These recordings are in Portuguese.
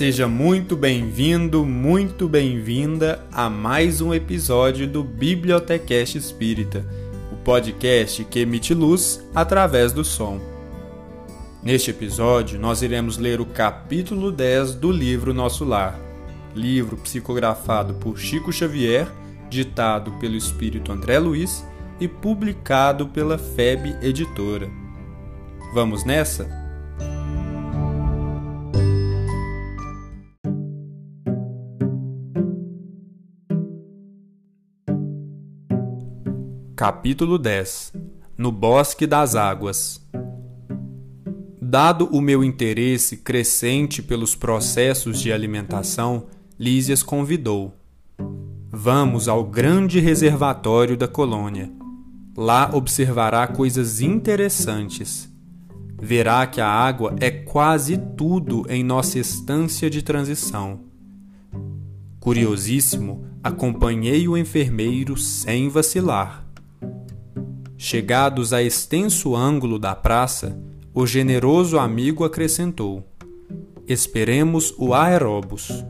Seja muito bem-vindo, muito bem-vinda a mais um episódio do Bibliotecast Espírita, o podcast que emite luz através do som. Neste episódio, nós iremos ler o capítulo 10 do livro Nosso Lar, livro psicografado por Chico Xavier, ditado pelo espírito André Luiz e publicado pela FEB Editora. Vamos nessa? Capítulo 10 No Bosque das Águas Dado o meu interesse crescente pelos processos de alimentação, Lísias convidou. Vamos ao grande reservatório da colônia. Lá observará coisas interessantes. Verá que a água é quase tudo em nossa estância de transição. Curiosíssimo, acompanhei o enfermeiro sem vacilar. Chegados a extenso ângulo da praça, o generoso amigo acrescentou: Esperemos o aeróbus.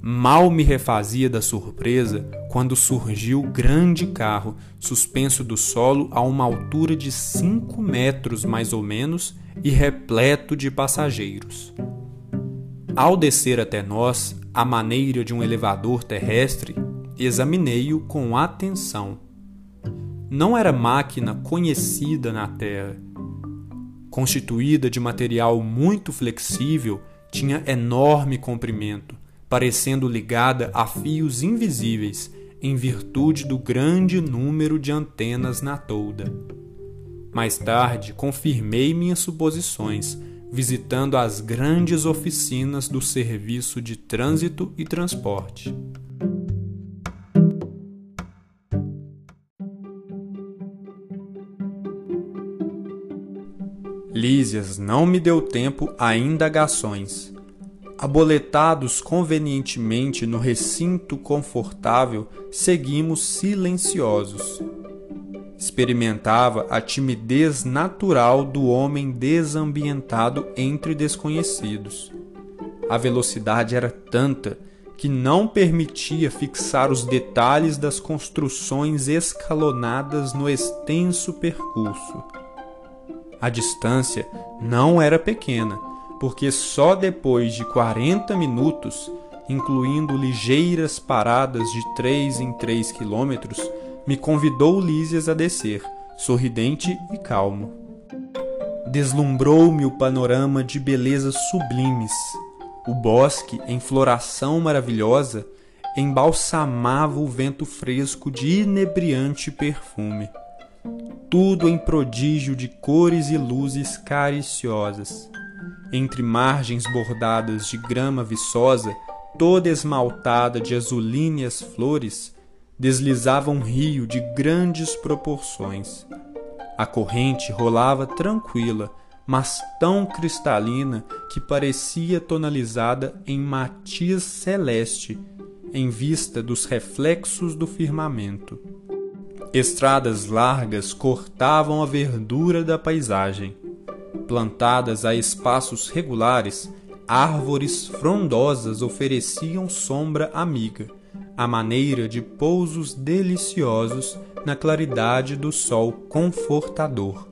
Mal me refazia da surpresa quando surgiu grande carro, suspenso do solo a uma altura de cinco metros mais ou menos e repleto de passageiros. Ao descer até nós, à maneira de um elevador terrestre, examinei-o com atenção não era máquina conhecida na Terra. Constituída de material muito flexível, tinha enorme comprimento, parecendo ligada a fios invisíveis em virtude do grande número de antenas na tolda. Mais tarde, confirmei minhas suposições, visitando as grandes oficinas do Serviço de Trânsito e Transporte. Lísias não me deu tempo a indagações. Aboletados convenientemente no recinto confortável, seguimos silenciosos. Experimentava a timidez natural do homem desambientado entre desconhecidos. A velocidade era tanta que não permitia fixar os detalhes das construções escalonadas no extenso percurso. A distância não era pequena, porque só depois de 40 minutos, incluindo ligeiras paradas de 3 em 3 quilômetros, me convidou Lísias a descer, sorridente e calmo. Deslumbrou-me o panorama de belezas sublimes. O bosque, em floração maravilhosa, embalsamava o vento fresco de inebriante perfume tudo em prodígio de cores e luzes cariciosas. Entre margens bordadas de grama viçosa, toda esmaltada de azulíneas flores, deslizava um rio de grandes proporções. A corrente rolava tranquila, mas tão cristalina que parecia tonalizada em matiz celeste, em vista dos reflexos do firmamento. Estradas largas cortavam a verdura da paisagem. Plantadas a espaços regulares, árvores frondosas ofereciam sombra amiga, à maneira de pousos deliciosos na claridade do sol confortador.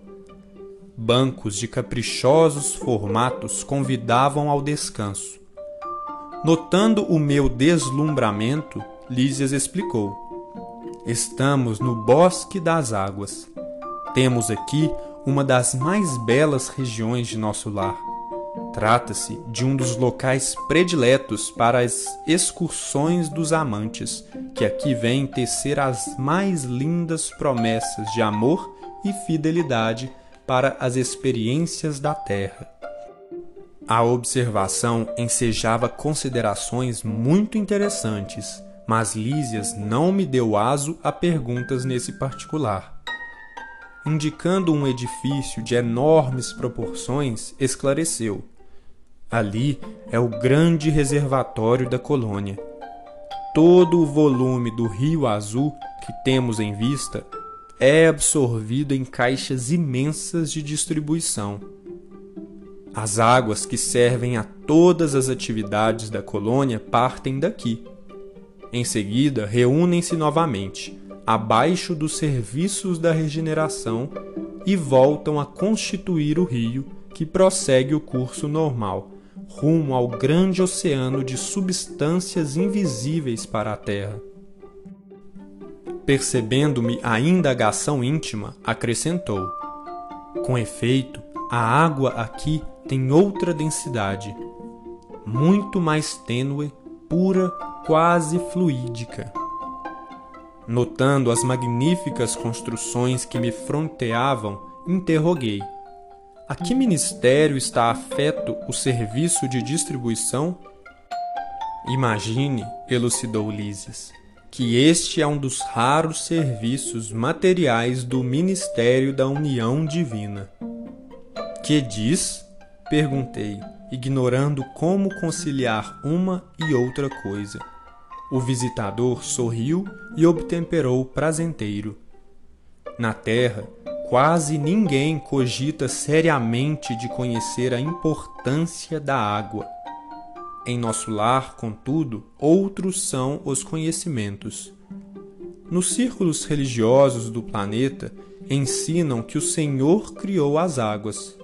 Bancos de caprichosos formatos convidavam ao descanso. Notando o meu deslumbramento, Lísias explicou. Estamos no Bosque das Águas. Temos aqui uma das mais belas regiões de nosso lar. Trata-se de um dos locais prediletos para as excursões dos amantes, que aqui vêm tecer as mais lindas promessas de amor e fidelidade para as experiências da terra. A observação ensejava considerações muito interessantes mas Lísias não me deu aso a perguntas nesse particular. Indicando um edifício de enormes proporções, esclareceu: Ali é o grande reservatório da colônia. Todo o volume do Rio Azul que temos em vista é absorvido em caixas imensas de distribuição. As águas que servem a todas as atividades da colônia partem daqui. Em seguida, reúnem-se novamente, abaixo dos serviços da regeneração, e voltam a constituir o rio que prossegue o curso normal, rumo ao grande oceano de substâncias invisíveis para a Terra. Percebendo-me a indagação íntima, acrescentou: Com efeito, a água aqui tem outra densidade, muito mais tênue, pura, quase fluídica. Notando as magníficas construções que me fronteavam, interroguei: A que ministério está afeto o serviço de distribuição? Imagine, elucidou Lísias, que este é um dos raros serviços materiais do ministério da união divina. Que diz? perguntei, ignorando como conciliar uma e outra coisa. O visitador sorriu e obtemperou prazenteiro. Na terra, quase ninguém cogita seriamente de conhecer a importância da água. Em nosso lar, contudo, outros são os conhecimentos. Nos círculos religiosos do planeta, ensinam que o Senhor criou as águas.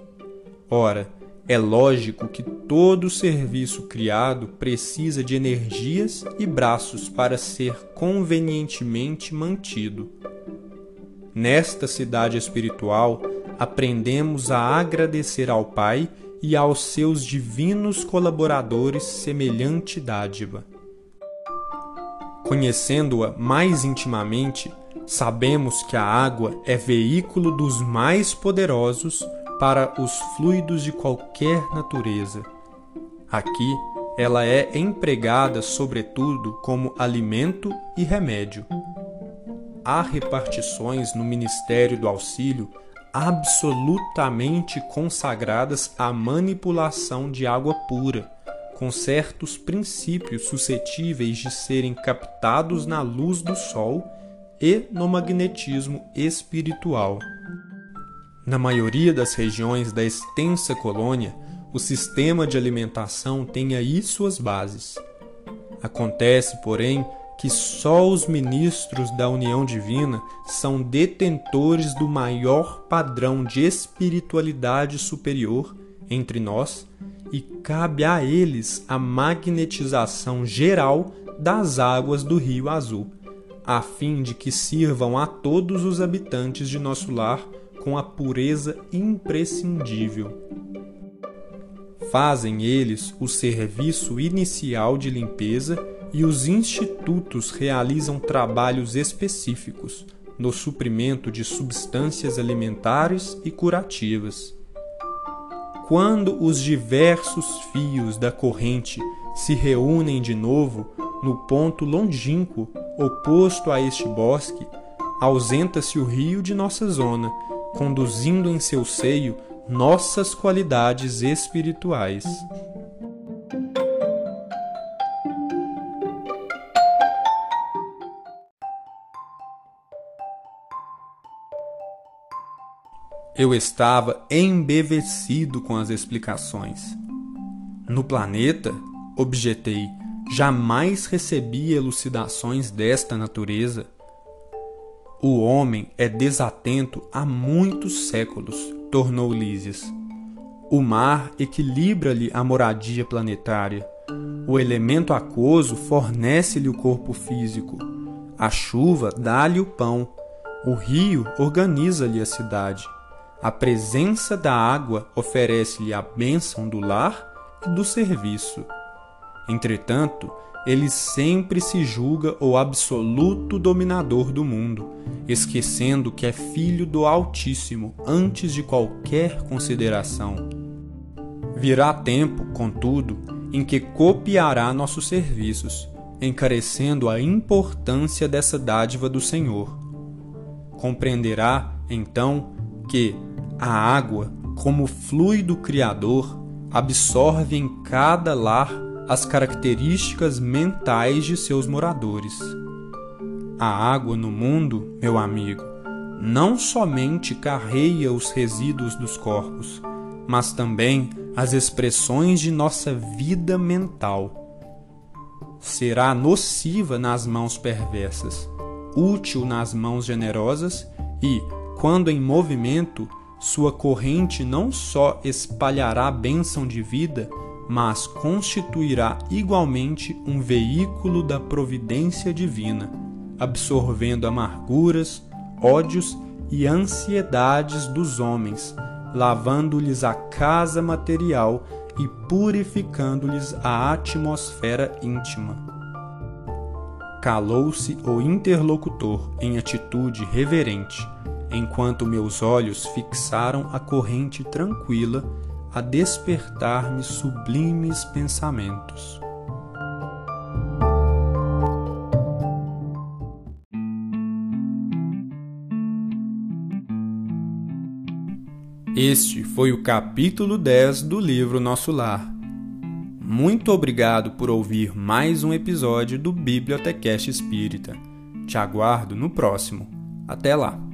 Ora, é lógico que todo serviço criado precisa de energias e braços para ser convenientemente mantido. Nesta cidade espiritual, aprendemos a agradecer ao Pai e aos seus divinos colaboradores semelhante dádiva. Conhecendo-a mais intimamente, sabemos que a água é veículo dos mais poderosos para os fluidos de qualquer natureza. Aqui, ela é empregada sobretudo como alimento e remédio. Há repartições no Ministério do Auxílio absolutamente consagradas à manipulação de água pura, com certos princípios suscetíveis de serem captados na luz do sol e no magnetismo espiritual. Na maioria das regiões da extensa colônia, o sistema de alimentação tem aí suas bases. Acontece, porém, que só os ministros da união divina são detentores do maior padrão de espiritualidade superior entre nós e cabe a eles a magnetização geral das águas do Rio Azul, a fim de que sirvam a todos os habitantes de nosso lar com a pureza imprescindível. Fazem eles o serviço inicial de limpeza e os institutos realizam trabalhos específicos no suprimento de substâncias alimentares e curativas. Quando os diversos fios da corrente se reúnem de novo no ponto longínquo oposto a este bosque, ausenta-se o rio de nossa zona conduzindo em seu seio nossas qualidades espirituais. Eu estava embevecido com as explicações. No planeta, objetei, jamais recebi elucidações desta natureza. O homem é desatento há muitos séculos, tornou Lísias. O mar equilibra-lhe a moradia planetária. O elemento aquoso fornece-lhe o corpo físico. A chuva dá-lhe o pão. O rio organiza-lhe a cidade. A presença da água oferece-lhe a bênção do lar e do serviço. Entretanto, ele sempre se julga o absoluto dominador do mundo, esquecendo que é filho do Altíssimo antes de qualquer consideração. Virá tempo, contudo, em que copiará nossos serviços, encarecendo a importância dessa dádiva do Senhor. Compreenderá, então, que a água, como fluido criador, absorve em cada lar as características mentais de seus moradores. A água no mundo, meu amigo, não somente carreia os resíduos dos corpos, mas também as expressões de nossa vida mental. Será nociva nas mãos perversas, útil nas mãos generosas e, quando em movimento, sua corrente não só espalhará bênção de vida, mas constituirá igualmente um veículo da providência divina, absorvendo amarguras, ódios e ansiedades dos homens, lavando-lhes a casa material e purificando-lhes a atmosfera íntima. Calou-se o interlocutor em atitude reverente, enquanto meus olhos fixaram a corrente tranquila a despertar-me sublimes pensamentos. Este foi o capítulo 10 do livro Nosso Lar. Muito obrigado por ouvir mais um episódio do Bibliotecast Espírita. Te aguardo no próximo. Até lá!